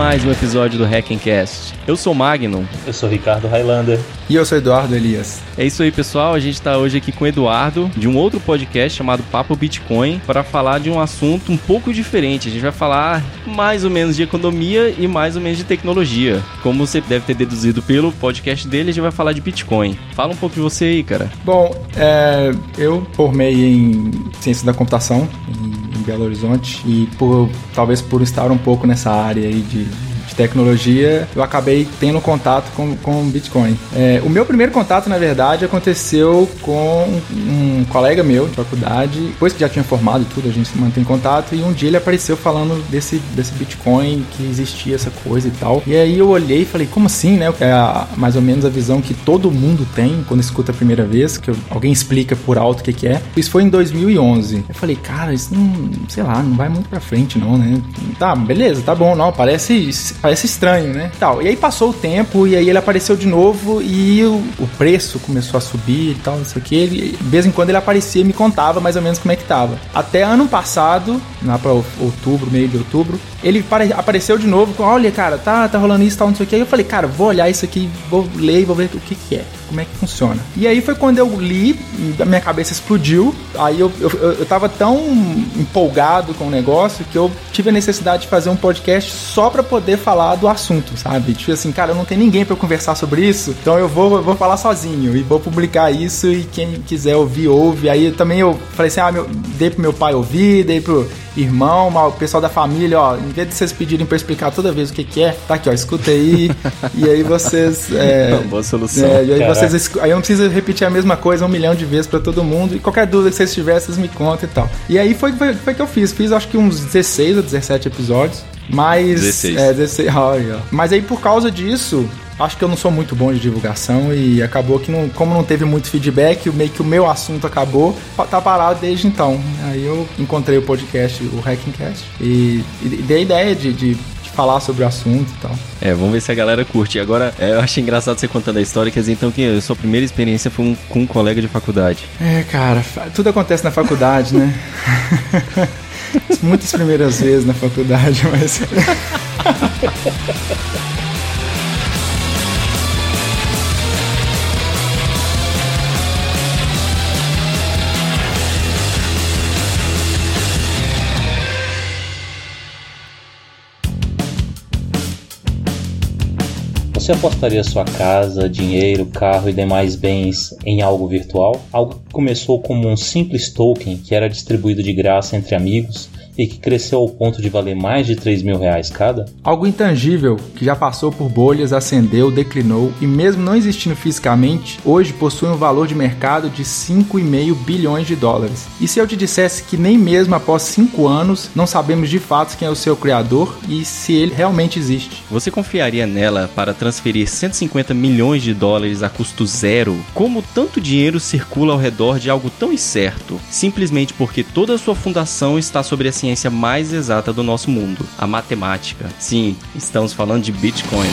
Mais um episódio do Hackencast. Eu sou Magnum. Eu sou Ricardo Highlander. E eu sou Eduardo Elias. É isso aí, pessoal. A gente está hoje aqui com o Eduardo, de um outro podcast chamado Papo Bitcoin, para falar de um assunto um pouco diferente. A gente vai falar mais ou menos de economia e mais ou menos de tecnologia. Como você deve ter deduzido pelo podcast dele, a gente vai falar de Bitcoin. Fala um pouco de você aí, cara. Bom, é, eu formei em Ciência da Computação, em, Belo Horizonte, e por, talvez por estar um pouco nessa área aí de tecnologia, eu acabei tendo contato com, com Bitcoin. É, o meu primeiro contato, na verdade, aconteceu com um colega meu de faculdade, depois que já tinha formado e tudo, a gente se mantém contato, e um dia ele apareceu falando desse, desse Bitcoin, que existia essa coisa e tal. E aí eu olhei e falei, como assim, né? É a, mais ou menos a visão que todo mundo tem quando escuta a primeira vez, que alguém explica por alto o que, que é. Isso foi em 2011. Eu falei, cara, isso não, sei lá, não vai muito pra frente não, né? Tá, beleza, tá bom, não, parece parece estranho, né? Tal. E aí passou o tempo e aí ele apareceu de novo e o, preço começou a subir e tal, não sei o que. De vez em quando ele aparecia e me contava mais ou menos como é que tava. Até ano passado, lá pra outubro, meio de outubro, ele apareceu de novo com, olha, cara, tá, tá rolando isso, tal, não sei o que. Aí eu falei, cara, vou olhar isso aqui, vou ler e vou ver o que que é, como é que funciona. E aí foi quando eu li, a minha cabeça explodiu. Aí eu, eu, eu tava tão empolgado com o negócio que eu tive a necessidade de fazer um podcast só para poder falar do assunto, sabe? Tipo assim, cara, eu não tenho ninguém para conversar sobre isso, então eu vou, eu vou falar sozinho e vou publicar isso e quem quiser ouvir, ouve. Aí também eu falei assim, ah, meu, dei pro meu pai ouvir, dei pro irmão, o pessoal da família, ó, em vez de vocês pedirem pra explicar toda vez o que, que é, tá aqui, ó, escuta aí, e aí vocês. É, Uma boa solução. É, e aí vocês. Aí eu não preciso repetir a mesma coisa um milhão de vezes pra todo mundo, e qualquer dúvida que vocês tiverem, vocês me contam e tal. E aí foi, foi, foi que eu fiz. Fiz acho que uns 16 ou 17 episódios. Mas. 16. É, 16. Olha. Mas aí por causa disso, acho que eu não sou muito bom de divulgação e acabou que, não, como não teve muito feedback, meio que o meu assunto acabou, tá parado desde então. Aí eu encontrei o podcast, o Hackingcast, e, e dei a ideia de, de falar sobre o assunto e tal. É, vamos ver se a galera curte. Agora, é, eu achei engraçado você contando a história, quer dizer, então que a sua primeira experiência foi um, com um colega de faculdade. É, cara, tudo acontece na faculdade, né? Muitas primeiras vezes na faculdade, mas. Você apostaria sua casa, dinheiro, carro e demais bens em algo virtual? Algo que começou como um simples token que era distribuído de graça entre amigos e que cresceu ao ponto de valer mais de 3 mil reais cada? Algo intangível que já passou por bolhas, ascendeu, declinou e mesmo não existindo fisicamente, hoje possui um valor de mercado de 5,5 bilhões de dólares. E se eu te dissesse que nem mesmo após 5 anos não sabemos de fato quem é o seu criador e se ele realmente existe? Você confiaria nela para transferir 150 milhões de dólares a custo zero? Como tanto dinheiro circula ao redor de algo tão incerto, simplesmente porque toda a sua fundação está sobre a ciência ciência mais exata do nosso mundo, a matemática. Sim, estamos falando de Bitcoin.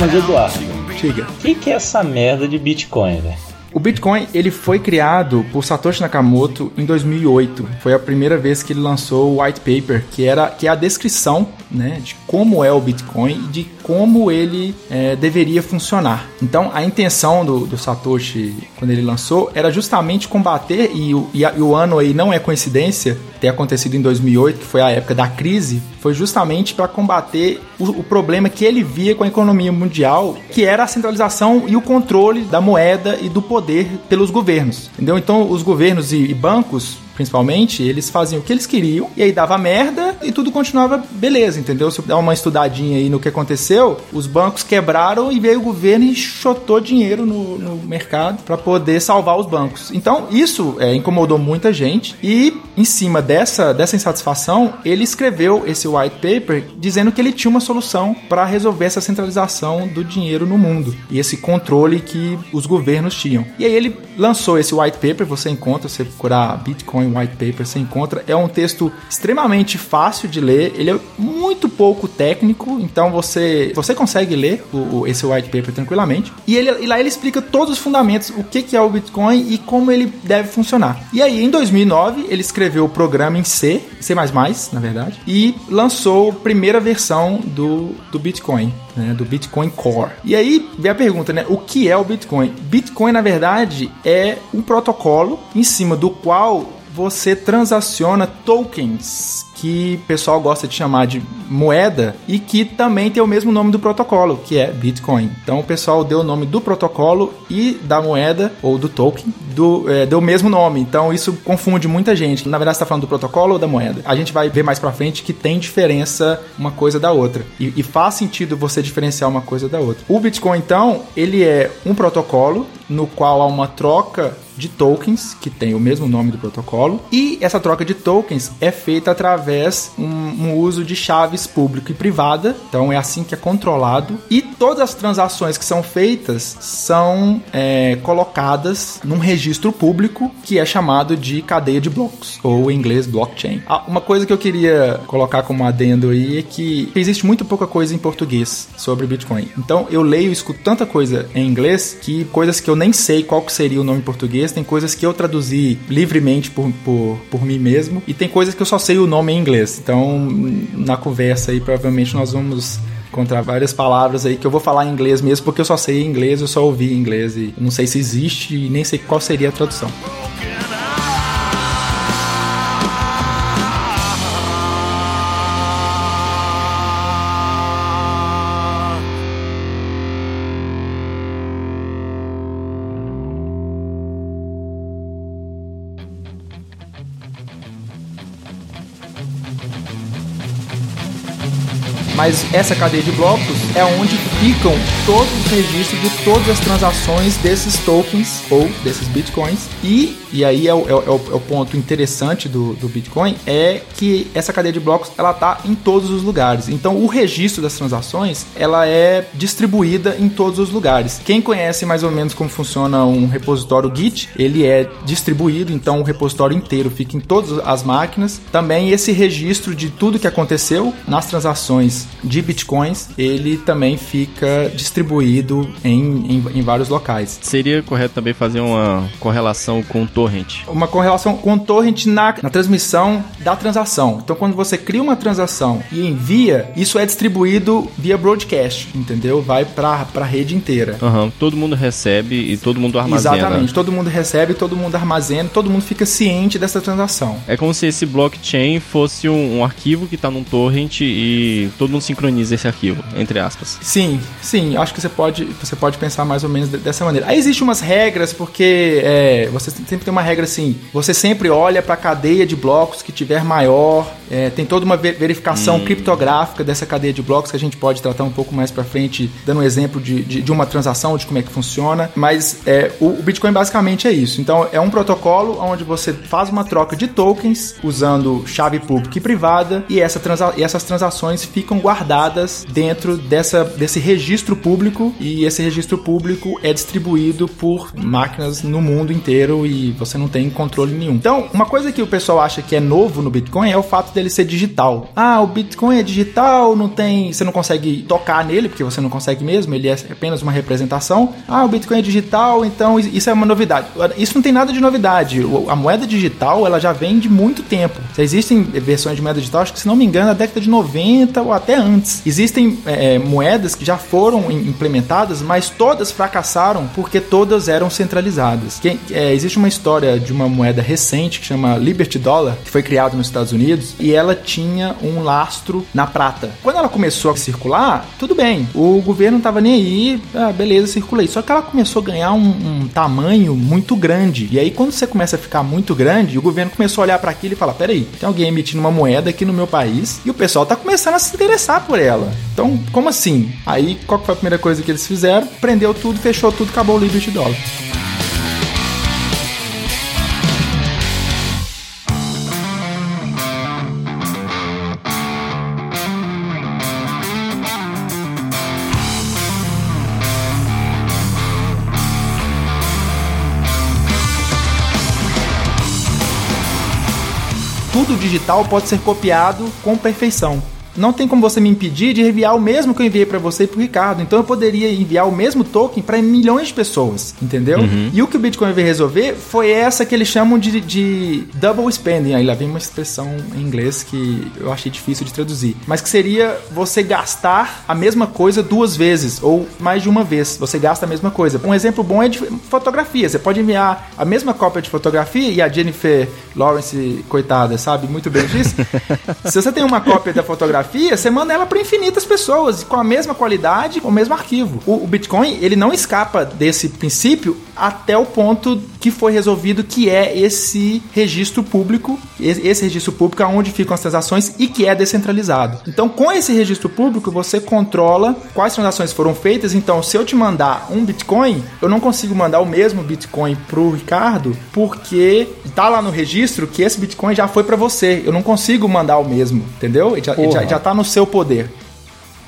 Mas Eduardo, o que, que é essa merda de Bitcoin, velho? O Bitcoin ele foi criado por Satoshi Nakamoto em 2008. Foi a primeira vez que ele lançou o white paper, que era que é a descrição, né, de como é o Bitcoin e de como ele é, deveria funcionar. Então, a intenção do, do, Satoshi quando ele lançou era justamente combater e o, e, a, e o ano aí não é coincidência ter acontecido em 2008, que foi a época da crise, foi justamente para combater o, o problema que ele via com a economia mundial, que era a centralização e o controle da moeda e do poder poder pelos governos, entendeu? Então os governos e, bancos principalmente, eles faziam o que eles queriam e aí dava merda e tudo continuava beleza, entendeu? Se eu uma estudadinha aí no que aconteceu, os bancos quebraram e veio o governo e chotou dinheiro no, no mercado para poder salvar os bancos. Então, isso é, incomodou muita gente e em cima dessa, dessa insatisfação, ele escreveu esse white paper dizendo que ele tinha uma solução para resolver essa centralização do dinheiro no mundo e esse controle que os governos tinham. E aí ele lançou esse white paper, você encontra, você procurar Bitcoin Bitcoin White Paper você encontra. É um texto extremamente fácil de ler, ele é muito pouco técnico, então você, você consegue ler o, o, esse white paper tranquilamente. E, ele, e lá ele explica todos os fundamentos, o que, que é o Bitcoin e como ele deve funcionar. E aí, em 2009, ele escreveu o programa em C, C++, na verdade, e lançou a primeira versão do, do Bitcoin. Né, do Bitcoin Core. E aí vem a pergunta, né? O que é o Bitcoin? Bitcoin, na verdade, é um protocolo em cima do qual você transaciona tokens que o pessoal gosta de chamar de moeda e que também tem o mesmo nome do protocolo, que é Bitcoin. Então o pessoal deu o nome do protocolo e da moeda ou do token do, é, deu o mesmo nome. Então isso confunde muita gente. Na verdade, está falando do protocolo ou da moeda? A gente vai ver mais para frente que tem diferença uma coisa da outra e, e faz sentido você diferenciar uma coisa da outra. O Bitcoin, então, ele é um protocolo no qual há uma troca de tokens, que tem o mesmo nome do protocolo, e essa troca de tokens é feita através um, um uso de chaves pública e privada, então é assim que é controlado, e todas as transações que são feitas são é, colocadas num registro público que é chamado de cadeia de blocos, ou em inglês blockchain. Ah, uma coisa que eu queria colocar como adendo aí é que existe muito pouca coisa em português sobre Bitcoin. Então eu leio e escuto tanta coisa em inglês que coisas que eu nem sei qual que seria o nome em português, tem coisas que eu traduzi livremente por, por, por mim mesmo, e tem coisas que eu só sei o nome em inglês. Então, na conversa aí, provavelmente nós vamos encontrar várias palavras aí que eu vou falar em inglês mesmo, porque eu só sei inglês, eu só ouvi inglês e não sei se existe e nem sei qual seria a tradução. Mas essa cadeia de blocos é onde ficam todos os registros de todas as transações desses tokens ou desses bitcoins. E, e aí é o, é, o, é o ponto interessante do, do Bitcoin, é que essa cadeia de blocos ela tá em todos os lugares. Então o registro das transações ela é distribuída em todos os lugares. Quem conhece mais ou menos como funciona um repositório Git, ele é distribuído, então o repositório inteiro fica em todas as máquinas. Também esse registro de tudo que aconteceu nas transações de bitcoins, ele também fica distribuído em, em, em, vários locais. Seria correto também fazer uma correlação com o torrent? Uma correlação com o torrent na, na transmissão da transação. Então, quando você cria uma transação e envia, isso é distribuído via broadcast, entendeu? Vai para a rede inteira. Uhum. Todo mundo recebe e todo mundo armazena. Exatamente. Todo mundo recebe, todo mundo armazena, todo mundo fica ciente dessa transação. É como se esse blockchain fosse um, um arquivo que está num torrent e todo mundo sincroniza esse arquivo, entre aspas. Sim, sim, acho que você pode, você pode pensar mais ou menos dessa maneira. Aí existem umas regras, porque é, você sempre tem uma regra assim: você sempre olha para a cadeia de blocos que tiver maior, é, tem toda uma verificação hum. criptográfica dessa cadeia de blocos que a gente pode tratar um pouco mais para frente, dando um exemplo de, de, de, uma transação, de como é que funciona. Mas é, o, o Bitcoin basicamente é isso. Então é um protocolo onde você faz uma troca de tokens usando chave pública e privada e, essa transa e essas transações ficam guardadas guardadas dentro dessa, desse registro público e esse registro público é distribuído por máquinas no mundo inteiro e você não tem controle nenhum. Então, uma coisa que o pessoal acha que é novo no Bitcoin é o fato dele ser digital. Ah, o Bitcoin é digital, não tem, você não consegue tocar nele porque você não consegue mesmo, ele é apenas uma representação. Ah, o Bitcoin é digital, então isso é uma novidade. Isso não tem nada de novidade. A moeda digital, ela já vem de muito tempo. Existem versões de moeda digital, acho que se não me engano, na década de 90 ou até antes. Existem é, é, moedas que já foram implementadas, mas todas fracassaram porque todas eram centralizadas. Que, é, existe uma história de uma moeda recente que chama Liberty Dollar, que foi criada nos Estados Unidos, e ela tinha um lastro na prata. Quando ela começou a circular, tudo bem, o governo estava nem aí, ah, beleza, circulei. Só que ela começou a ganhar um, um, tamanho muito grande. E aí, quando você começa a ficar muito grande, o governo começou a olhar para aquilo e falar: peraí, tem alguém emitindo uma moeda aqui no meu país e o pessoal está começando a se interessar por ela. Então, como assim? Aí, qual foi a primeira coisa que eles fizeram? Prendeu tudo, fechou tudo, acabou o Liberty Dollar. Tudo digital pode ser copiado com perfeição não tem como você me impedir de enviar o mesmo que eu enviei para você e pro Ricardo. Então eu poderia enviar o mesmo token para milhões de pessoas, entendeu? Uhum. E o que o Bitcoin veio resolver foi essa que eles chamam de, de double spending. Aí lá vem uma expressão em inglês que eu achei difícil de traduzir, mas que seria você gastar a mesma coisa duas vezes ou mais de uma vez. Você gasta a mesma coisa. Um exemplo bom é de fotografia. Você pode enviar a mesma cópia de fotografia e a Jennifer Lawrence, coitada, sabe muito bem disso. Se você tem uma cópia da fotografia fotografia, você manda ela para infinitas pessoas com a mesma qualidade, com o mesmo arquivo. O, o, Bitcoin, ele não escapa desse princípio até o ponto que foi resolvido, que é esse registro público, esse registro público onde ficam as transações e que é descentralizado. Então, com esse registro público, você controla quais transações foram feitas. Então, se eu te mandar um Bitcoin, eu não consigo mandar o mesmo Bitcoin pro Ricardo, porque tá lá no registro que esse Bitcoin já foi para você. Eu não consigo mandar o mesmo, entendeu? Ele já, ele já, já tá no seu poder.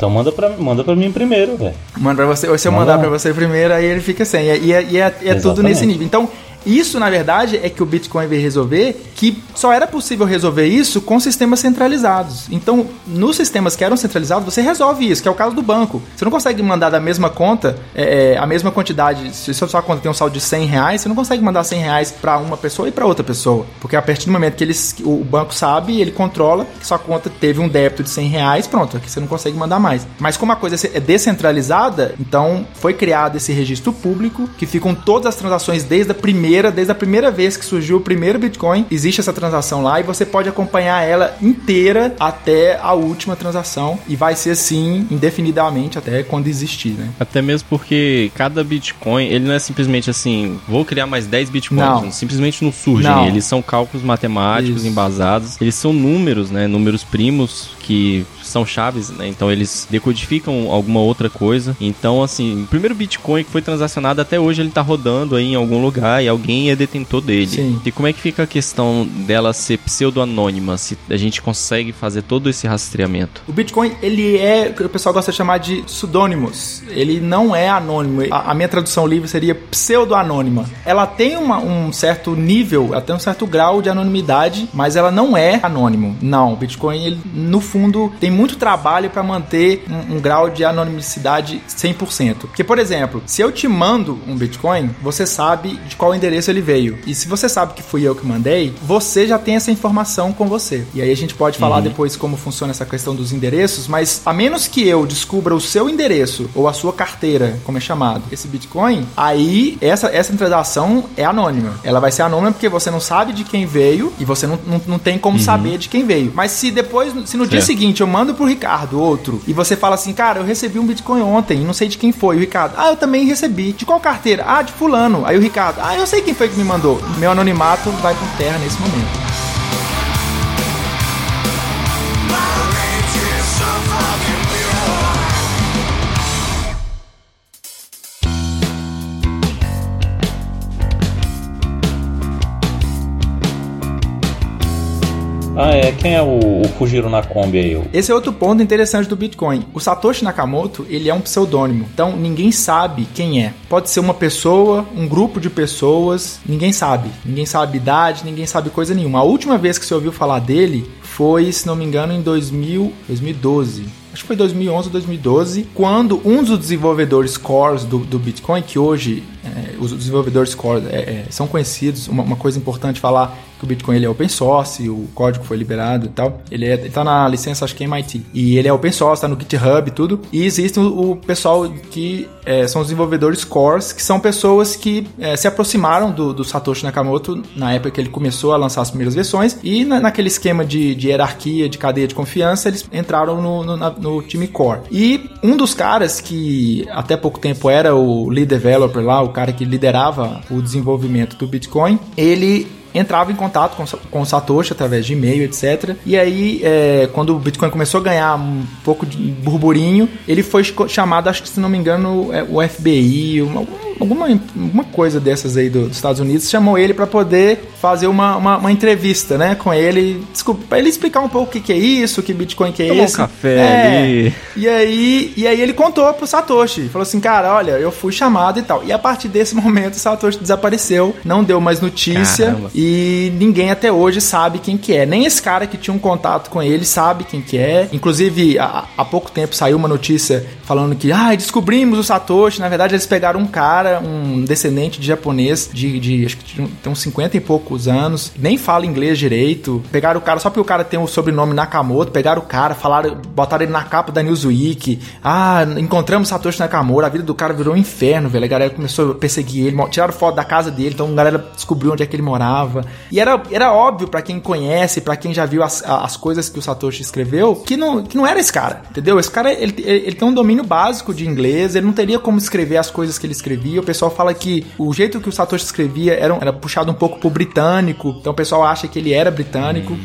Então manda pra, manda pra mim primeiro, velho. Manda pra você, ou se eu mandar pra você primeiro, aí ele fica sem. E, é, e é, é tudo nesse nível. Então, isso, na verdade, é que o Bitcoin veio resolver, que só era possível resolver isso com sistemas centralizados. Então, nos sistemas que eram centralizados, você resolve isso, que é o caso do banco. Você não consegue mandar da mesma conta, é, é a mesma quantidade, se sua conta tem um saldo de 100 reais, você não consegue mandar 100 reais para uma pessoa e para outra pessoa. Porque a partir do momento que eles, o banco sabe, ele controla que sua conta teve um débito de 100 reais, pronto, aqui você não consegue mandar mais. Mas como a coisa é descentralizada, então foi criado esse registro público, que ficam todas as transações desde a primeira desde a primeira vez que surgiu o primeiro Bitcoin, existe essa transação lá e você pode acompanhar ela inteira até a última transação e vai ser assim indefinidamente até quando existir, né? Até mesmo porque cada Bitcoin, ele não é simplesmente assim, vou criar mais 10 Bitcoins, não. simplesmente não surgem, não. eles são cálculos matemáticos Isso. embasados, eles são números, né, números primos que são chaves, né? Então eles decodificam alguma outra coisa. Então, assim, o primeiro Bitcoin que foi transacionado até hoje ele tá rodando aí em algum lugar e alguém é detentor dele. Sim. E como é que fica a questão dela ser pseudo-anônima? Se a gente consegue fazer todo esse rastreamento? O Bitcoin, ele é, o pessoal gosta de chamar de pseudônimos. Ele não é anônimo. A, a minha tradução livre seria pseudo-anônima. Ela tem uma, um certo nível, ela tem um certo grau de anonimidade, mas ela não é anônimo. Não, o Bitcoin, ele, no fundo, tem muito muito trabalho para manter um, um, grau de anonimicidade 100%. Porque, por exemplo, se eu te mando um Bitcoin, você sabe de qual endereço ele veio. E se você sabe que fui eu que mandei, você já tem essa informação com você. E aí a gente pode falar uhum. depois como funciona essa questão dos endereços, mas a menos que eu descubra o seu endereço ou a sua carteira, como é chamado, esse Bitcoin, aí essa, essa transação é anônima. Ela vai ser anônima porque você não sabe de quem veio e você não, não, não tem como uhum. saber de quem veio. Mas se depois, se no certo. dia seguinte eu mando pro Ricardo, outro, e você fala assim, cara, eu recebi um Bitcoin ontem, não sei de quem foi. O Ricardo, ah, eu também recebi. De qual carteira? Ah, de fulano. Aí o Ricardo, ah, eu sei quem foi que me mandou. Meu anonimato vai por terra nesse momento. Ah, é. Quem é o, o Fujiro aí? Esse é outro ponto interessante do Bitcoin. O Satoshi Nakamoto, ele é um pseudônimo. Então, ninguém sabe quem é. Pode ser uma pessoa, um grupo de pessoas, ninguém sabe. Ninguém sabe idade, ninguém sabe coisa nenhuma. A última vez que você ouviu falar dele foi, se não me engano, em 2000, 2012 acho que foi 2011 ou 2012, quando um dos desenvolvedores cores do, do Bitcoin, que hoje é, os desenvolvedores core é, é, são conhecidos, uma, uma, coisa importante falar que o Bitcoin ele é open source, o código foi liberado e tal. Ele, é, está na licença, acho que é MIT. E ele é open source, está no GitHub e tudo. E existe o, o pessoal que é, são os desenvolvedores cores, que são pessoas que é, se aproximaram do, do, Satoshi Nakamoto na época que ele começou a lançar as primeiras versões. E na, naquele esquema de, de, hierarquia, de cadeia de confiança, eles entraram no, no, na, no time core. E um dos caras que até pouco tempo era o lead developer lá, o cara que liderava o desenvolvimento do Bitcoin, ele entrava em contato com, com o Satoshi através de e-mail, etc. E aí, é, quando o Bitcoin começou a ganhar um pouco de burburinho, ele foi chamado, acho que se não me engano, é, o FBI, uma, alguma, alguma coisa dessas aí do, dos Estados Unidos chamou ele para poder fazer uma, uma, uma, entrevista, né, com ele, desculpa, pra ele explicar um pouco o que, que é isso, que Bitcoin que é Tomou esse. um café é, ali. E aí, e aí ele contou pro Satoshi, falou assim, cara, olha, eu fui chamado e tal. E a partir desse momento o Satoshi desapareceu, não deu mais notícia Caramba. e ninguém até hoje sabe quem que é. Nem esse cara que tinha um contato com ele sabe quem que é. Inclusive, há, há pouco tempo saiu uma notícia falando que, ah, descobrimos o Satoshi. Na verdade, eles pegaram um cara, um descendente de japonês, de, de acho que tem uns 50 e poucos anos, nem fala inglês direito. Pegaram o cara só porque o cara tem o sobrenome Nakamoto, pegaram o cara, falaram, botaram ele na capa da Newsweek. Ah, encontramos Satoshi Nakamoto, a vida do cara virou um inferno, velho. A galera começou a perseguir ele, tiraram foto da casa dele, então a galera descobriu onde é que ele morava. E era, era óbvio para quem conhece, para quem já viu as, as coisas que o Satoshi escreveu, que não, que não era esse cara, entendeu? Esse cara, ele, ele tem um domínio básico de inglês, ele não teria como escrever as coisas que ele escrevia. O pessoal fala que o jeito que o Satoshi escrevia era, era puxado um pouco pro britânico, então o pessoal acha que ele era britânico.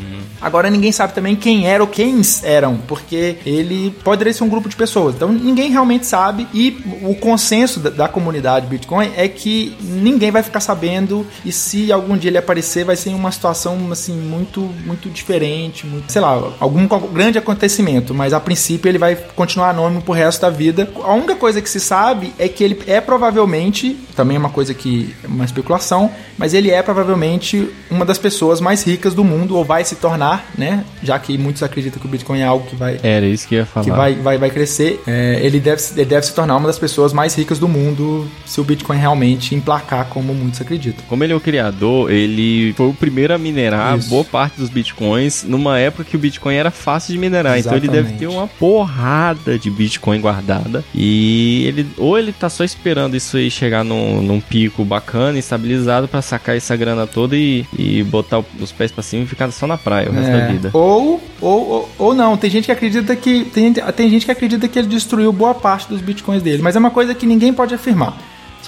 Agora ninguém sabe também quem era ou quem eram, porque ele poderia ser um grupo de pessoas. Então ninguém realmente sabe e o consenso da, da, comunidade Bitcoin é que ninguém vai ficar sabendo e se algum dia ele aparecer vai ser uma situação assim muito muito diferente, muito, sei lá, algum grande acontecimento, mas a princípio ele vai continuar anônimo pro resto da vida. A única coisa que se sabe é que ele é provavelmente, também é uma coisa que é uma especulação, mas ele é provavelmente uma das pessoas mais ricas do mundo ou vai se tornar né? Já que muitos acreditam que o Bitcoin é algo que vai. Era isso que ia falar. Que vai, vai, vai crescer. É, ele, deve, ele deve se tornar uma das pessoas mais ricas do mundo se o Bitcoin realmente emplacar como muitos acreditam. Como ele é o criador, ele foi o primeiro a minerar isso. boa parte dos Bitcoins numa época que o Bitcoin era fácil de minerar. Exatamente. Então ele deve ter uma porrada de Bitcoin guardada. E ele ou ele tá só esperando isso aí chegar num, num pico bacana, estabilizado, para sacar essa grana toda e, e botar os pés para cima e ficar só na praia resto é. da vida. Ou, ou, ou, ou, não, tem gente que acredita que. Tem, tem gente que acredita que ele destruiu boa parte dos bitcoins dele, mas é uma coisa que ninguém pode afirmar.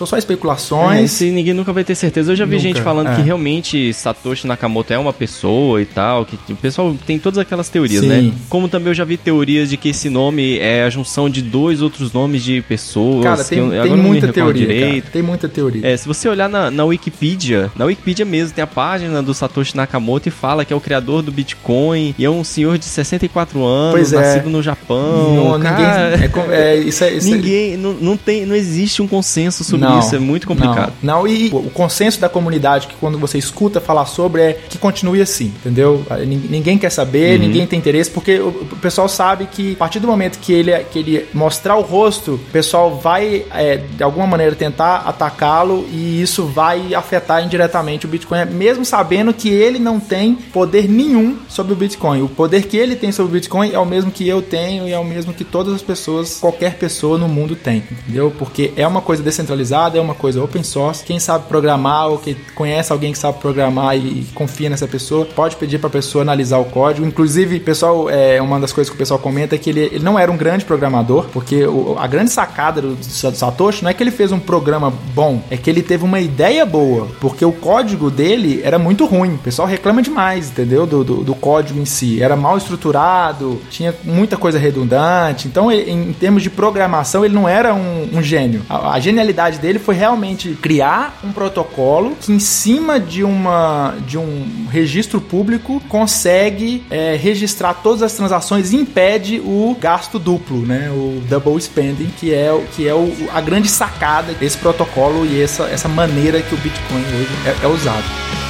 São só especulações. É, ninguém nunca vai ter certeza. Eu já vi nunca, gente falando é. que realmente Satoshi Nakamoto é uma pessoa e tal. Que o pessoal tem todas aquelas teorias, né? Sim. né? Como também eu já vi teorias de que esse nome é a junção de dois outros nomes de pessoas. Cara, tem, tem muita teoria. Tem muita teoria. É, se você olhar na, na Wikipedia, na Wikipedia mesmo tem a página do Satoshi Nakamoto e fala que é o criador do Bitcoin e é um senhor de 64 anos, pois é. nascido no Japão. Não, cara, ninguém, é, é, isso é, isso ninguém, não, não, tem, não existe um consenso sobre não, isso, é muito complicado. Não, não, e o consenso da comunidade que quando você escuta falar sobre é que continue assim, entendeu? Ninguém quer saber, uhum. ninguém tem interesse, porque o pessoal sabe que a partir do momento que ele, que ele mostrar o rosto, o pessoal vai é, de alguma maneira tentar atacá-lo e isso vai afetar indiretamente o Bitcoin, mesmo sabendo que ele não tem poder nenhum sobre o Bitcoin. O poder que ele tem sobre o Bitcoin é o mesmo que eu tenho e é o mesmo que todas as pessoas, qualquer pessoa no mundo tem, entendeu? Porque é uma coisa descentralizada, é uma coisa open source. Quem sabe programar ou que conhece alguém que sabe programar e confia nessa pessoa, pode pedir para a pessoa analisar o código. Inclusive, pessoal, é uma das coisas que o pessoal comenta é que ele, ele não era um grande programador, porque o, a grande sacada do, do Satoshi não é que ele fez um programa bom, é que ele teve uma ideia boa, porque o código dele era muito ruim. O pessoal reclama demais, entendeu? Do, do, do código em si. Era mal estruturado, tinha muita coisa redundante. Então, ele, em termos de programação, ele não era um, um gênio. A, a genialidade dele foi realmente criar um protocolo que, em cima de, uma, de um registro público, consegue é, registrar todas as transações e impede o gasto duplo, né? O double spending, que é, que é o, a grande sacada desse protocolo e essa, essa maneira que o Bitcoin hoje é, é usado.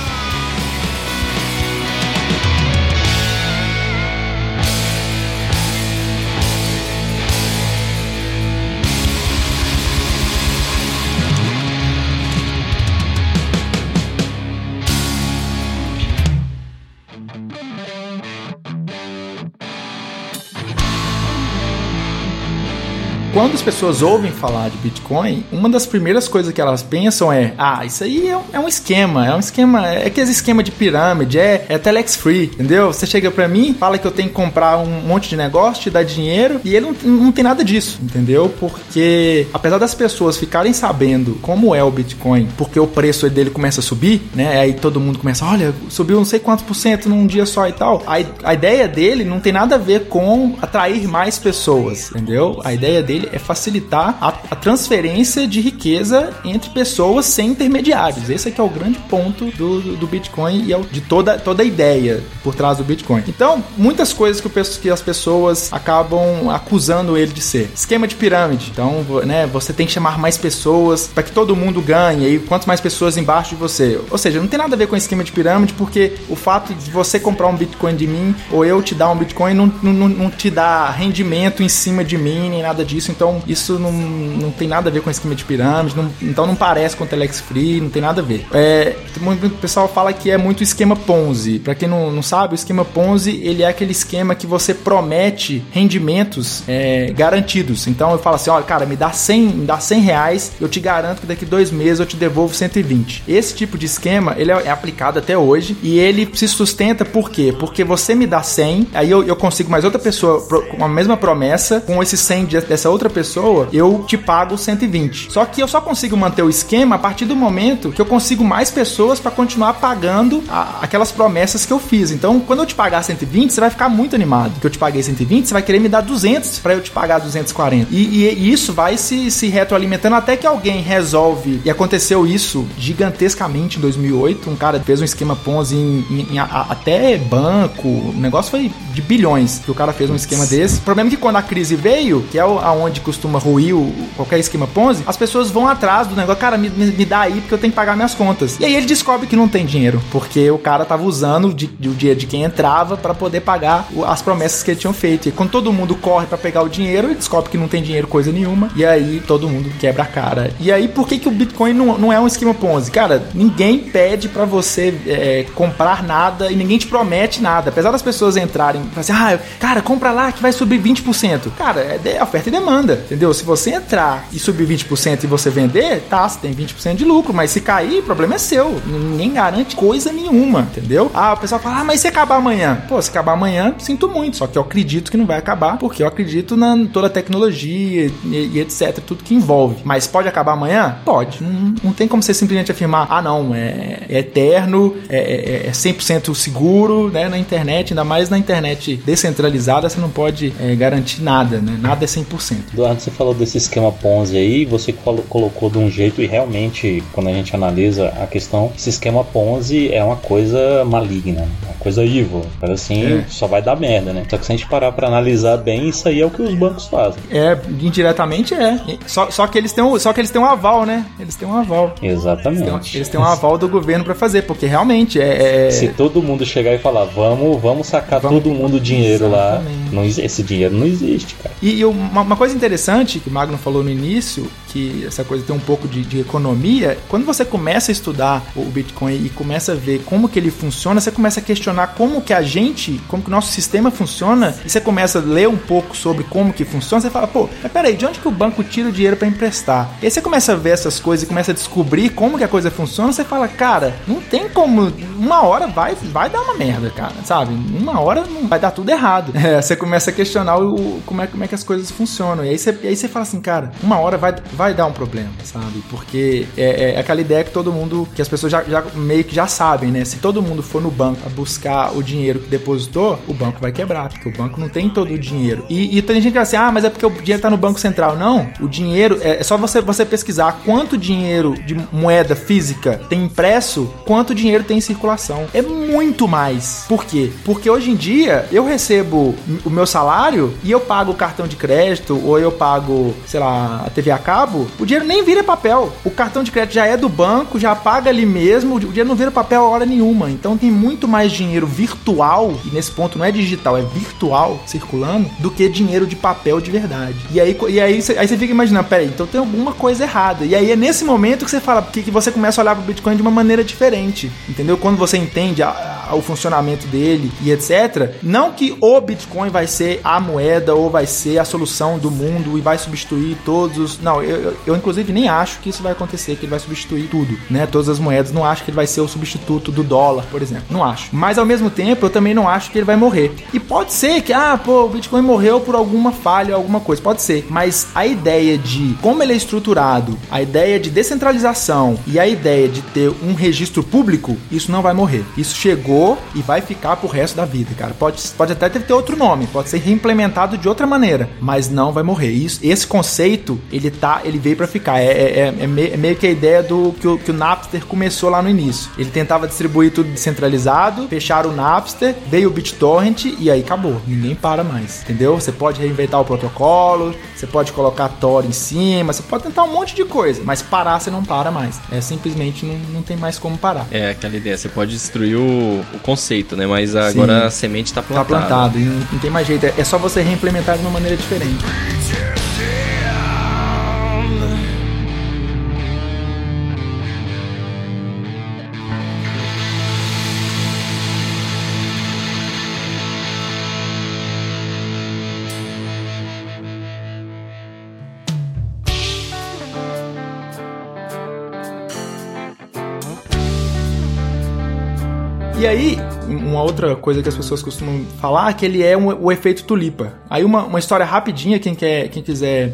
Quando as pessoas ouvem falar de Bitcoin, uma das primeiras coisas que elas pensam é: ah, isso aí é um, é um esquema, é um esquema, é aquele esquema de pirâmide, é, é telex free, entendeu? Você chega para mim, fala que eu tenho que comprar um monte de negócio, te dá dinheiro, e ele não, não tem nada disso, entendeu? Porque apesar das pessoas ficarem sabendo como é o Bitcoin, porque o preço dele começa a subir, né? Aí todo mundo começa, olha, subiu não sei quantos por cento num dia só e tal. A, a ideia dele não tem nada a ver com atrair mais pessoas, entendeu? A ideia dele é facilitar a, a transferência de riqueza entre pessoas sem intermediários. Esse aqui é o grande ponto do, do, do Bitcoin e é o, de toda, toda a ideia por trás do Bitcoin. Então, muitas coisas que, o, que as pessoas acabam acusando ele de ser. Esquema de pirâmide. Então, né, você tem que chamar mais pessoas para que todo mundo ganhe. E quanto mais pessoas embaixo de você. Ou seja, não tem nada a ver com esquema de pirâmide, porque o fato de você comprar um Bitcoin de mim ou eu te dar um Bitcoin não, não, não te dá rendimento em cima de mim, nem nada disso. Então, isso não, não tem nada a ver com esquema de pirâmide. Não, então, não parece com o Telex Free, não tem nada a ver. É, o pessoal fala que é muito esquema Ponzi. Para quem não, não sabe, o esquema Ponzi ele é aquele esquema que você promete rendimentos é, garantidos. Então, eu falo assim: olha, cara, me dá 100, me dá 100 reais, eu te garanto que daqui dois meses eu te devolvo 120. Esse tipo de esquema ele é, aplicado até hoje e ele se sustenta por quê? Porque você me dá 100, aí eu, eu consigo mais outra pessoa com a mesma promessa, com esse 100 dessa outra pessoa, eu te pago 120. Só que eu só consigo manter o esquema a partir do momento que eu consigo mais pessoas para continuar pagando a, aquelas promessas que eu fiz. Então, quando eu te pagar 120, você vai ficar muito animado. Que eu te paguei 120, você vai querer me dar 200 para eu te pagar 240. E, e, e isso vai se, se retroalimentando até que alguém resolve. E aconteceu isso gigantescamente em 2008. Um cara fez um esquema Ponzi em, em, em a, até banco. O negócio foi de bilhões que o cara fez um esquema desse. O problema é que quando a crise veio, que é aonde costuma ruir o, qualquer esquema Ponzi, as pessoas vão atrás do negócio. Cara, me, me, dá aí porque eu tenho que pagar minhas contas. E aí ele descobre que não tem dinheiro, porque o cara tava usando de, de, o de quem entrava para poder pagar as promessas que ele tinha feito. E quando todo mundo corre para pegar o dinheiro, ele descobre que não tem dinheiro coisa nenhuma. E aí todo mundo quebra a cara. E aí por que, que o Bitcoin não, não é um esquema Ponzi? Cara, ninguém pede para você é, comprar nada e ninguém te promete nada. Apesar das pessoas entrarem e assim, ah, cara, compra lá que vai subir 20%. Cara, é oferta e demanda, entendeu? Se você entrar e subir 20% e você vender, tá, você tem 20% de lucro, mas se cair, o problema é seu. Ninguém garante coisa nenhuma, entendeu? Ah, o pessoal fala, ah, mas se acabar amanhã? Pô, se acabar amanhã, sinto muito. Só que eu acredito que não vai acabar, porque eu acredito na toda a tecnologia e, e etc, tudo que envolve. Mas pode acabar amanhã? Pode. Não, não tem como você simplesmente afirmar, ah, não, é, é eterno, é, é, é 100% seguro, né, na internet, ainda mais na internet descentralizada, você não pode é, garantir nada, né? Nada é 100%. Eduardo, você falou desse esquema Ponzi aí, você colocou de um jeito e realmente, quando a gente analisa a questão, esse esquema Ponzi é uma coisa maligna, uma coisa evil, assim, é. só vai dar merda, né? Só que se a gente parar para analisar bem, isso aí é o que os bancos fazem. É, indiretamente é. Só, só que eles têm um, só que eles têm um aval, né? Eles têm um aval. Exatamente. Eles têm, eles têm um aval do governo para fazer, porque realmente é, é, Se todo mundo chegar e falar, vamos, vamos sacar vamos, todo mundo o dinheiro exatamente. lá, não, esse dinheiro não existe, cara. E, e uma, uma, coisa interessante que o Magno falou no início, que essa coisa tem um pouco de, de economia, quando você começa a estudar o Bitcoin e começa a ver como que ele funciona, você começa a questionar como que a gente, como que o nosso sistema funciona, e você começa a ler um pouco sobre como que funciona, você fala, pô, mas peraí, de onde que o banco tira o dinheiro para emprestar? E aí você começa a ver essas coisas e começa a descobrir como que a coisa funciona, você fala, cara, não tem como, uma hora vai, vai dar uma merda, cara, sabe? Uma hora não vai dar tudo errado. É, você começa a questionar o, como, é, como é que as coisas funcionam. E aí você, aí você fala assim, cara, uma hora vai, vai dar um problema, sabe? Porque é, é aquela ideia que todo mundo, que as pessoas já, já meio que já sabem, né? Se todo mundo for no banco a buscar o dinheiro que depositou, o banco vai quebrar, porque o banco não tem todo o dinheiro. E, e tem gente que fala assim, ah, mas é porque o dinheiro tá no Banco Central. Não, o dinheiro, é, é só você, você pesquisar quanto dinheiro de moeda física tem impresso, quanto dinheiro tem em circulação. É muito mais. Por quê? Porque hoje em dia eu recebo o meu salário e eu pago o cartão de crédito ou eu pago, sei lá, a TV a cabo, o dinheiro nem vira papel. O cartão de crédito já é do banco, já paga ali mesmo, o dinheiro não vira papel a hora nenhuma. Então tem muito mais dinheiro virtual, e nesse ponto não é digital, é virtual circulando, do que dinheiro de papel de verdade. E aí, e aí, aí você fica imaginando, peraí, então tem alguma coisa errada. E aí é nesse momento que você fala, que, que você começa a olhar pro Bitcoin de uma maneira diferente. Entendeu? Quando você entende a, a, o funcionamento dele e etc. Não que o Bitcoin vai ser a moeda ou vai ser a solução do mundo e vai substituir todos os. Não, eu, eu, inclusive nem acho que isso vai acontecer, que ele vai substituir tudo, né? Todas as moedas. Não acho que ele vai ser o substituto do dólar, por exemplo. Não acho. Mas ao mesmo tempo, eu também não acho que ele vai morrer. E pode ser que, ah, pô, o Bitcoin morreu por alguma falha, alguma coisa. Pode ser. Mas a ideia de como ele é estruturado, a ideia de descentralização e a ideia de ter um registro público, isso não vai morrer. Isso chegou e vai ficar pro resto da vida, cara. Pode, pode até ter outro nome, pode ser reimplementado de outra maneira, mas não vai morrer. Isso, esse conceito, ele tá, ele veio para ficar. É, é, é, é, meio que a ideia do que o, que o Napster começou lá no início. Ele tentava distribuir tudo descentralizado, fechar o Napster, veio o BitTorrent e aí acabou. Ninguém para mais, entendeu? Você pode reinventar o protocolo, você pode colocar Tor em cima, você pode tentar um monte de coisa, mas parar você não para mais. É simplesmente não, não tem mais como parar. É aquela ideia, você pode destruir o, o conceito, né? Mas agora Sim, a semente está plantada. Tá plantado e não, não tem mais jeito. É só você reimplementar de uma maneira diferente. E aí, uma outra coisa que as pessoas costumam falar que ele é um, o efeito tulipa. Aí uma, uma história rapidinha, quem, quer, quem quiser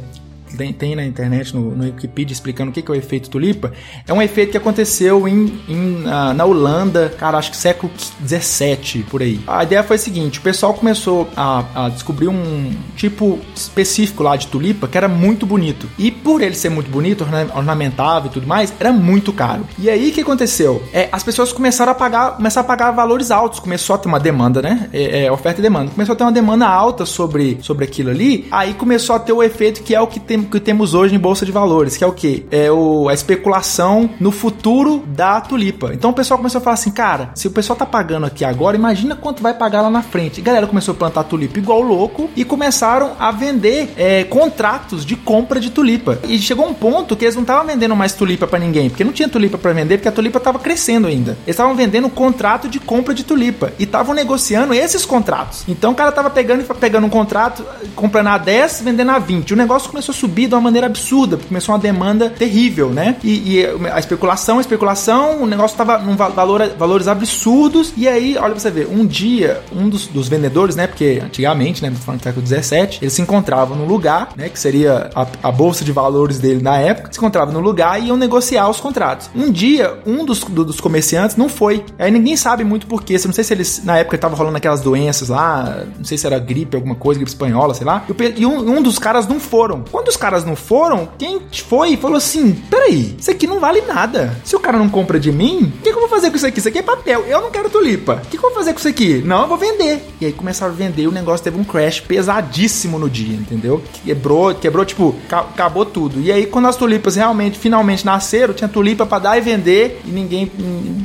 tem, tem na internet, no, no, Wikipedia, explicando o que, que é o efeito tulipa. É um efeito que aconteceu em, em na, na Holanda, cara, acho que século 17 por aí. A ideia foi a seguinte: o pessoal começou a, a, descobrir um tipo específico lá de tulipa que era muito bonito. E por ele ser muito bonito, ornamentável e tudo mais, era muito caro. E aí o que aconteceu? É, as pessoas começaram a pagar, começaram a pagar valores altos, começou a ter uma demanda, né? É, é, oferta e demanda. Começou a ter uma demanda alta sobre, sobre aquilo ali. Aí começou a ter o efeito que é o que tem que temos hoje em bolsa de valores, que é o que? É o, a especulação no futuro da tulipa. Então o pessoal começou a falar assim, cara, se o pessoal tá pagando aqui agora, imagina quanto vai pagar lá na frente. E a galera começou a plantar tulipa igual louco e começaram a vender é, contratos de compra de tulipa. E chegou um ponto que eles não estavam vendendo mais tulipa para ninguém, porque não tinha tulipa para vender, porque a tulipa tava crescendo ainda. Eles estavam vendendo contrato de compra de tulipa e estavam negociando esses contratos. Então o cara tava pegando pegando um contrato, comprando a 10, vendendo a 20. O negócio começou a subir subir de uma maneira absurda, porque começou uma demanda terrível, né? E, e a especulação, a especulação, o negócio estava num valor, valores absurdos. E aí, olha pra você ver, um dia, um dos, dos vendedores, né? Porque antigamente, né? Falando do século 17, eles se encontravam num lugar, né? Que seria a, a, bolsa de valores dele na época, se encontravam no lugar e iam negociar os contratos. Um dia, um dos, do, dos comerciantes não foi. Aí ninguém sabe muito porquê. Não sei se eles, na época, estavam rolando aquelas doenças lá, não sei se era gripe, alguma coisa, gripe espanhola, sei lá. E um, um dos caras não foram. Quando os caras não foram, quem foi falou assim: peraí, isso aqui não vale nada. Se o cara não compra de mim, o que, que, eu vou fazer com isso aqui? Isso aqui é papel, eu não quero tulipa. O que, que, eu vou fazer com isso aqui? Não, eu vou vender. E aí começaram a vender e o negócio teve um crash pesadíssimo no dia, entendeu? Quebrou, quebrou, tipo, acabou tudo. E aí, quando as tulipas realmente, finalmente nasceram, tinha tulipa para dar e vender e ninguém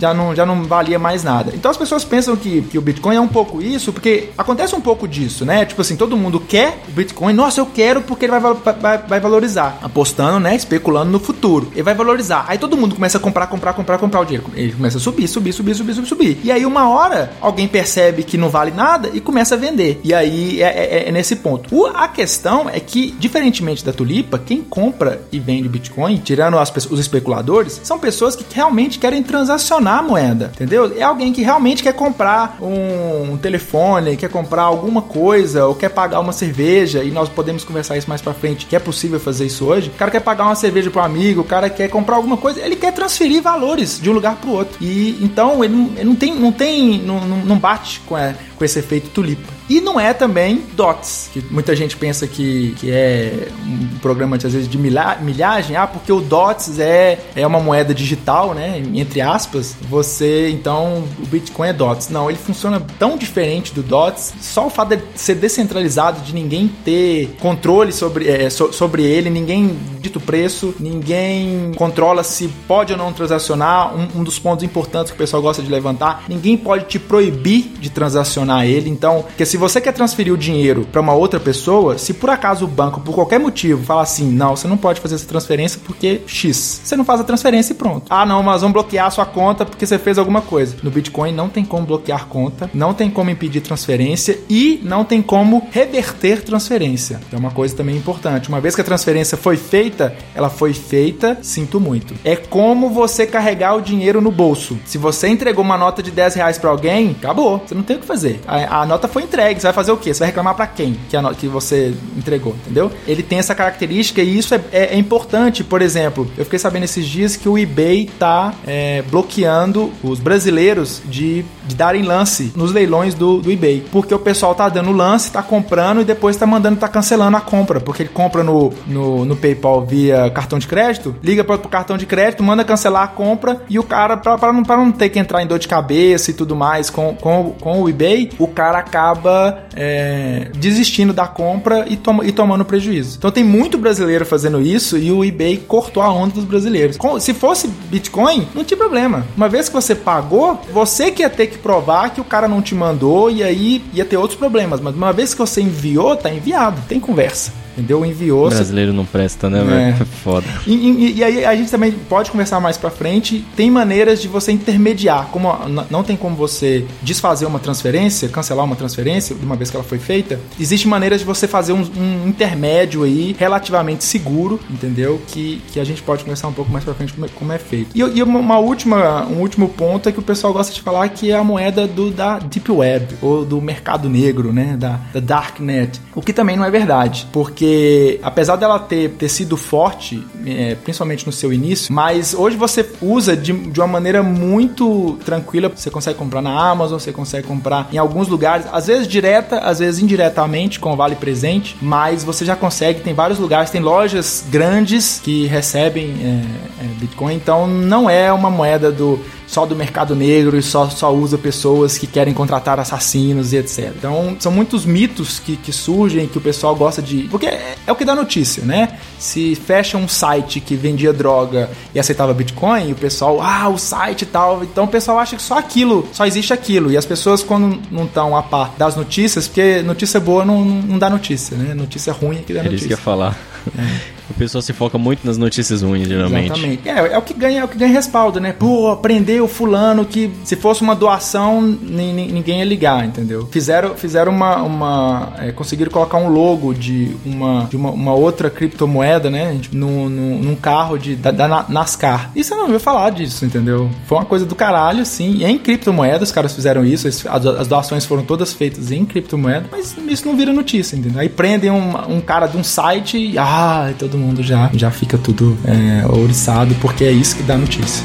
já não, já não valia mais nada. Então as pessoas pensam que, que o Bitcoin é um pouco isso, porque acontece um pouco disso, né? Tipo assim, todo mundo quer o Bitcoin, nossa, eu quero porque ele vai, vai, vai valorizar valorizar, apostando, né, especulando no futuro. Ele vai valorizar. Aí todo mundo começa a comprar, comprar, comprar, comprar o dinheiro. Ele começa a subir, subir, subir, subir, subir, subir. E aí uma hora alguém percebe que não vale nada e começa a vender. E aí é, é, é nesse ponto. O, a questão é que, diferentemente da tulipa, quem compra e vende Bitcoin, tirando as, os especuladores, são pessoas que realmente querem transacionar a moeda, entendeu? É alguém que realmente quer comprar um, um telefone, quer comprar alguma coisa, ou quer pagar uma cerveja, e nós podemos conversar isso mais pra frente, que é possível fazer fazer isso hoje. O cara quer pagar uma cerveja um amigo, o cara quer comprar alguma coisa, ele quer transferir valores de um lugar para o outro. E então ele não, ele não tem, não tem, não, não bate com, a, com esse efeito tulipa. E não é também DOTS, que muita gente pensa que, que é um programa, às vezes, de milha, milhagem. Ah, porque o DOTS é, é uma moeda digital, né? Entre aspas. Você, então, o Bitcoin é DOTS. Não, ele funciona tão diferente do DOTS. Só o fato de ser descentralizado, de ninguém ter controle sobre, é, so, sobre ele, ninguém dito preço, ninguém controla se pode ou não transacionar. Um, um dos pontos importantes que o pessoal gosta de levantar, ninguém pode te proibir de transacionar ele. Então, que se você quer transferir o dinheiro para uma outra pessoa, se por acaso o banco, por qualquer motivo, fala assim: não, você não pode fazer essa transferência porque X, você não faz a transferência e pronto. Ah, não, mas vamos bloquear a sua conta porque você fez alguma coisa. No Bitcoin não tem como bloquear conta, não tem como impedir transferência e não tem como reverter transferência. É uma coisa também importante. Uma vez que a transferência foi feita, ela foi feita, sinto muito. É como você carregar o dinheiro no bolso. Se você entregou uma nota de 10 reais para alguém, acabou. Você não tem o que fazer. A, a nota foi entregue entregue. Você vai fazer o quê? Você vai reclamar para quem que, a, que você entregou, entendeu? Ele tem essa característica e isso é, é, é, importante. Por exemplo, eu fiquei sabendo esses dias que o eBay tá é, bloqueando os brasileiros de de darem lance nos leilões do, do eBay. Porque o pessoal tá dando lance, tá comprando e depois tá mandando, tá cancelando a compra. Porque ele compra no, no, no PayPal via cartão de crédito, liga para o cartão de crédito, manda cancelar a compra e o cara, para não, pra não ter que entrar em dor de cabeça e tudo mais com, com, com o eBay, o cara acaba é, desistindo da compra e, e tomando prejuízo. Então tem muito brasileiro fazendo isso e o eBay cortou a onda dos brasileiros. Se fosse Bitcoin, não tinha problema. Uma vez que você pagou, você que ia ter que provar que o cara não te mandou e aí ia ter outros problemas. Mas uma vez que você enviou, tá enviado, tem conversa. Entendeu? Enviou. O brasileiro não presta, né, velho? É. Foda. E, e, e, aí a gente também pode conversar mais pra frente. Tem maneiras de você intermediar. Como não tem como você desfazer uma transferência, cancelar uma transferência, de uma vez que ela foi feita. Existem maneiras de você fazer um, um intermédio aí relativamente seguro, entendeu? Que, que a gente pode conversar um pouco mais pra frente como é, como é feito. E, e uma última, um último ponto é que o pessoal gosta de falar que é a moeda do, da Deep Web, ou do mercado negro, né? Da, da Darknet. O que também não é verdade. Porque porque apesar dela ter, ter sido forte, é, principalmente no seu início, mas hoje você usa de, de uma maneira muito tranquila. Você consegue comprar na Amazon, você consegue comprar em alguns lugares, às vezes direta, às vezes indiretamente com vale presente, mas você já consegue. Tem vários lugares, tem lojas grandes que recebem é, é, Bitcoin, então não é uma moeda do só do mercado negro e só, só usa pessoas que querem contratar assassinos e etc. Então, são muitos mitos que, que surgem que o pessoal gosta de. Porque é, é o que dá notícia, né? Se fecha um site que vendia droga e aceitava Bitcoin, o pessoal, ah, o site e tal. Então o pessoal acha que só aquilo, só existe aquilo. E as pessoas, quando não estão a par das notícias, porque notícia boa não, não dá notícia, né? Notícia ruim é que dá notícia. É isso que ia falar. É. O pessoal se foca muito nas notícias ruins, geralmente. Exatamente. É, é o que ganha, é o que ganha respaldo, né? Pô, aprendeu fulano que se fosse uma doação, ninguém ia ligar, entendeu? Fizeram, fizeram uma. uma é, conseguiram colocar um logo de uma, de uma, uma outra criptomoeda, né? Num, num, num carro de, da, da, NASCAR. Isso eu não ouviu falar disso, entendeu? Foi uma coisa do caralho, sim. E em criptomoedas, os caras fizeram isso. As, as doações foram todas feitas em criptomoeda, mas isso não vira notícia, entendeu? Aí prendem um, um cara de um site e. Ah, todo mundo já, já fica tudo é, ouriçado, porque é isso que dá notícia.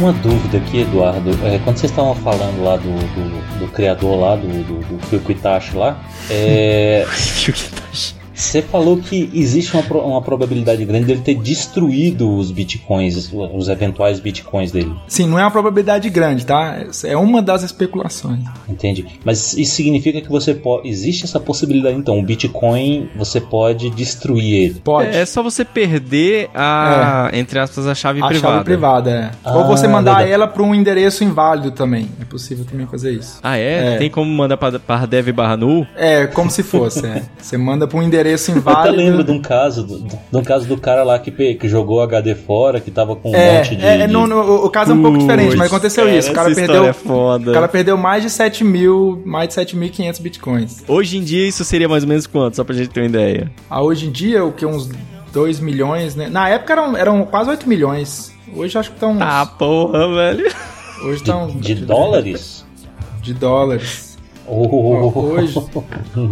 Uma dúvida aqui, Eduardo. É, quando vocês estavam falando lá do, do, do criador lá, do, do, do Phil Itachi lá, é... Você falou que existe uma, uma probabilidade grande dele ter destruído os bitcoins, os eventuais bitcoins dele. Sim, não é uma probabilidade grande, tá? É uma das especulações. Entendi. Mas isso significa que você pode. Existe essa possibilidade, então. O Bitcoin você pode destruir ele. Pode. É, só você perder a. É. Entre aspas, a chave a privada. A chave privada, é. Ah, Ou você mandar legal. ela para um endereço inválido também. É possível também fazer isso. Ah, é? é. Tem como mandar para dev barra nu? É, como se fosse, é. Você manda para um endereço endereço inválido. Eu lembro de um caso, de um caso do cara lá que, que jogou HD fora, que tava com um é, monte de. É, no, no, o caso é um pouco diferente, mas aconteceu cara, isso. O cara perdeu. É foda. O cara perdeu mais de 7 mil, mais de 7.500 bitcoins. Hoje em dia isso seria mais ou menos quanto? Só pra gente ter uma ideia. Ah, hoje em dia, o que? Uns 2 milhões, né? Na época eram, eram quase 8 milhões. Hoje acho que estão. Ah, porra, velho. Hoje estão. De, de dólares? De dólares. Oh. Hoje,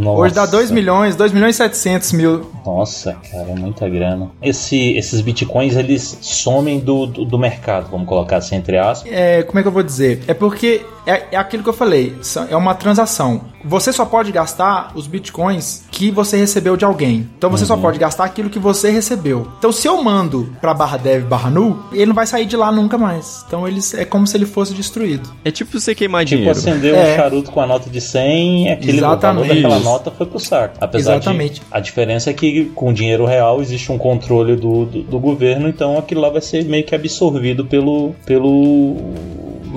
hoje dá 2 milhões, 2 milhões e 700 mil. Nossa, cara, é muita grana. Esse, esses bitcoins, eles somem do, do, do, mercado, vamos colocar assim, entre aspas. É, como é que eu vou dizer? É porque é, é aquilo que eu falei, é uma transação. Você só pode gastar os bitcoins que você recebeu de alguém. Então você uhum. só pode gastar aquilo que você recebeu. Então se eu mando pra barra dev barra nu, ele não vai sair de lá nunca mais. Então eles, é como se ele fosse destruído. É tipo você queimar tipo dinheiro. Tipo acender é. um charuto com a nota de 100, aquele Exatamente. valor daquela nota foi pro saco. Apesar Exatamente. de a diferença é que com dinheiro real existe um controle do, do, do governo, então aquilo lá vai ser meio que absorvido pelo pelo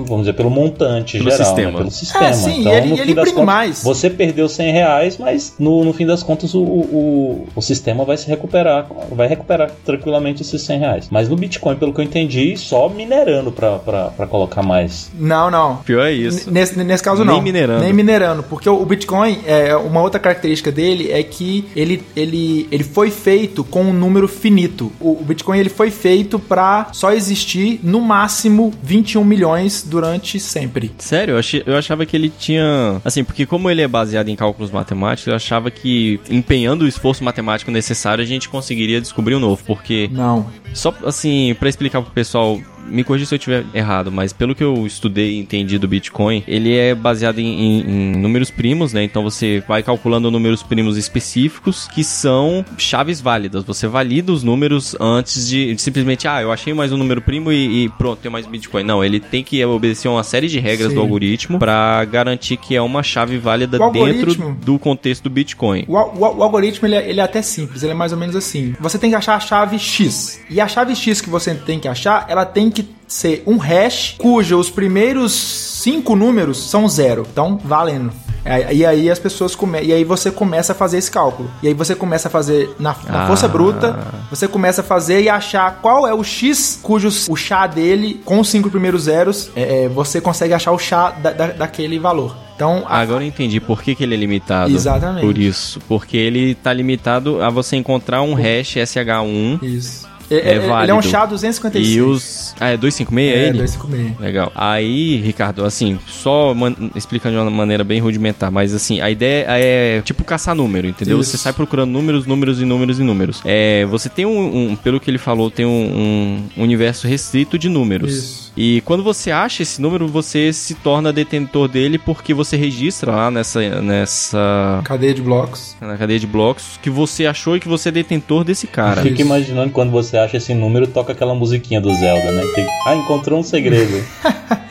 vamos dizer, pelo montante Pelo geral, sistema. né? pelo sistema. É, sim, então, ele- no ele fim das contas, mais. você perdeu 100 reais, mas no, no fim das contas o, o, o sistema vai se recuperar, vai recuperar tranquilamente esses 100 reais. Mas no Bitcoin, pelo que eu entendi, só minerando pra colocar mais. Não, não. Pior é isso. N- Nesse, nesse caso Nem não. minerando. Nem minerando. Porque o, o Bitcoin, é, uma outra característica dele é que ele, ele, ele foi feito com um número finito. O, o Bitcoin ele foi feito para só existir no máximo 21 milhões durante sempre. Sério, eu, achei- eu achava que ele tinha. Assim, porque como ele é baseado em cálculos matemáticos, eu achava que empenhando o esforço matemático necessário a gente conseguiria descobrir um novo. Porque, Não. só assim, pra explicar pro pessoal. Me corrija se eu estiver errado, mas pelo que eu estudei e entendi do Bitcoin, ele é baseado em, em- em números primos, né? Então você vai calculando números primos específicos que são chaves válidas. Você valida os números antes de, de simplesmente, ah, eu achei mais um número primo e, e pronto, tem mais Bitcoin. Não, ele tem que obedecer uma série de regras Sim. do algoritmo pra garantir que é uma chave válida dentro do contexto do Bitcoin. O, o o algoritmo ele é, ele é até simples, ele é mais ou menos assim. Você tem que achar a chave X. E a chave X que você tem que achar, ela tem que ser um hash cujo os primeiros cinco números são zero. Então, valendo. É, E aí as pessoas come... e aí você começa a fazer esse cálculo. E aí você começa a fazer na, na Ah. força bruta, você começa a fazer e achar qual é o X cujo o chá dele, com os cinco primeiros zeros, é, é, você consegue achar o chá da, da- daquele valor. Então, a- Agora eu entendi por que, que ele é limitado. Exatamente. Por isso. Porque ele tá limitado a você encontrar um hash SH1 Isso. É ele, ele é um válido. chá 256. e os. Ah, é 256 É, ele? 256. Legal. Aí, Ricardo, assim, só man- explicando de uma maneira bem rudimentar, mas assim, a ideia é tipo caçar número, entendeu? Isso. Você sai procurando números, números e números e números. É, você tem um, um- pelo que ele falou, tem um, um universo restrito de números. Isso. E quando você acha esse número, você se torna detentor dele porque você registra lá nessa, nessa Cadeia de blocos. na cadeia de blocos que você achou e que você é detentor desse cara. Fico Isso. imaginando quando você acha esse número, toca aquela musiquinha do Zelda, né? Tem- Ah, encontrou um segredo.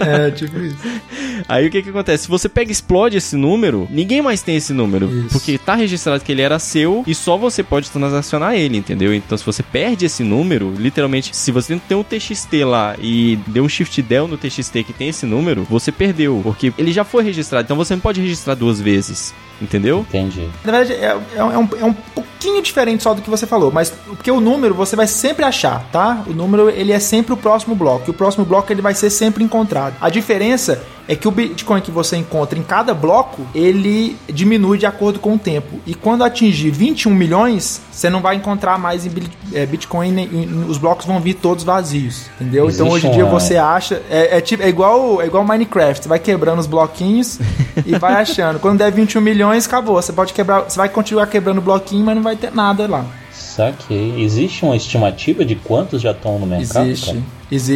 É, tipo isso. Aí o que que acontece? Se você pega e explode esse número, ninguém mais tem esse número. Isso. Porque tá registrado que ele era seu e só você pode transacionar ele, entendeu? Então se você perde esse número, literalmente, se você tem um TXT lá e deu um shift del no TXT que tem esse número, você perdeu. Porque ele já foi registrado, então você não pode registrar duas vezes. Entendeu? Entendi. Na verdade, é, é um, é um pouquinho diferente só do que você falou, mas porque o número você vai sempre achar, tá? O número ele é sempre o próximo bloco, e o próximo bloco ele vai ser sempre encontrado. A diferença é que o Bitcoin que você encontra em cada bloco, ele diminui de acordo com o tempo. E quando atingir 21 milhões, você não vai encontrar mais em é, Bitcoin, os blocos vão vir todos vazios, entendeu? então Existe hoje em dia uma- você acha, é, é tipo, é igual é igual Minecraft, você vai quebrando os bloquinhos e vai achando. Quando der 21 milhões, acabou. Você pode quebrar, você vai continuar quebrando o bloquinho, mas não vai ter nada lá. Saquei. Existe uma estimativa de quantos já estão no mercado? Existe. cara?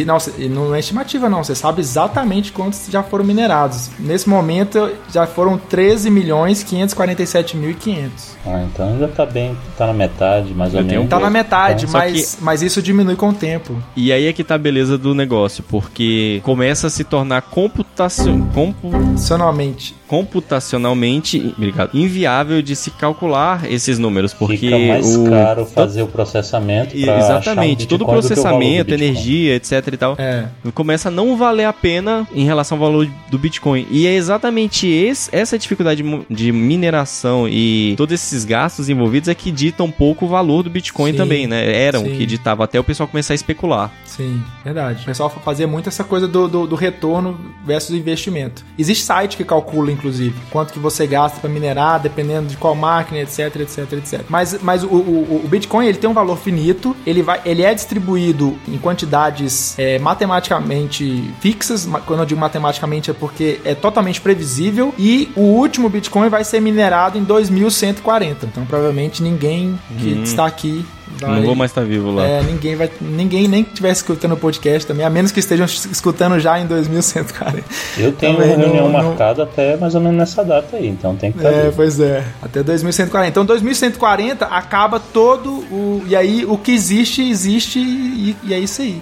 Não, não é estimativa, não. Você sabe exatamente quantos já foram minerados. Nesse momento, já foram 13 milhões 547 mil e 500. Ah, então já tá bem, tá na metade, mais ou um menos. Tá na metade, Só mas, mas isso diminui com o tempo. E aí é que tá a beleza do negócio, porque começa a se tornar computacion... compu... Funcionalmente. computacionalmente obrigado, inviável de se calcular esses números, porque Fica mais o caro fazer o processamento Exatamente, todo o que processamento, energia, etc e tal, É. começa a não valer a pena em relação ao valor do Bitcoin. E é exatamente esse, essa dificuldade de mineração e todos esses gastos envolvidos é que ditam um pouco o valor do Bitcoin Sim, também, né? Eram sim. que ditavam até o pessoal começar a especular. Sim, verdade. O pessoal fazia muito essa coisa do, do, do retorno versus investimento. Existe site que calcula, inclusive, quanto que você gasta para minerar, dependendo de qual máquina, etc, etc, etc. Mas, mas o, o, o Bitcoin ele tem um valor finito, ele, vai, ele é distribuído em quantidades é, matematicamente fixas. Quando eu digo matematicamente é porque é totalmente previsível. E o último Bitcoin vai ser minerado em 2140. Então, provavelmente, ninguém que está aqui vai... Não vou mais estar vivo lá. É, ninguém vai. Ninguém nem que estiver escutando o podcast também, a menos que estejam escutando já em 2140. Eu tenho Também uma reunião não- não- marcada até mais ou menos nessa data aí, então tem que estar É, vivo. pois é. Até 2140. Então 2140 acaba todo o. E aí o que existe, existe e, e é isso aí.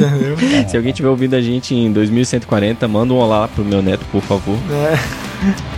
Entendeu? Se alguém tiver ouvindo a gente em 2140, manda um olá pro meu neto, por favor. É.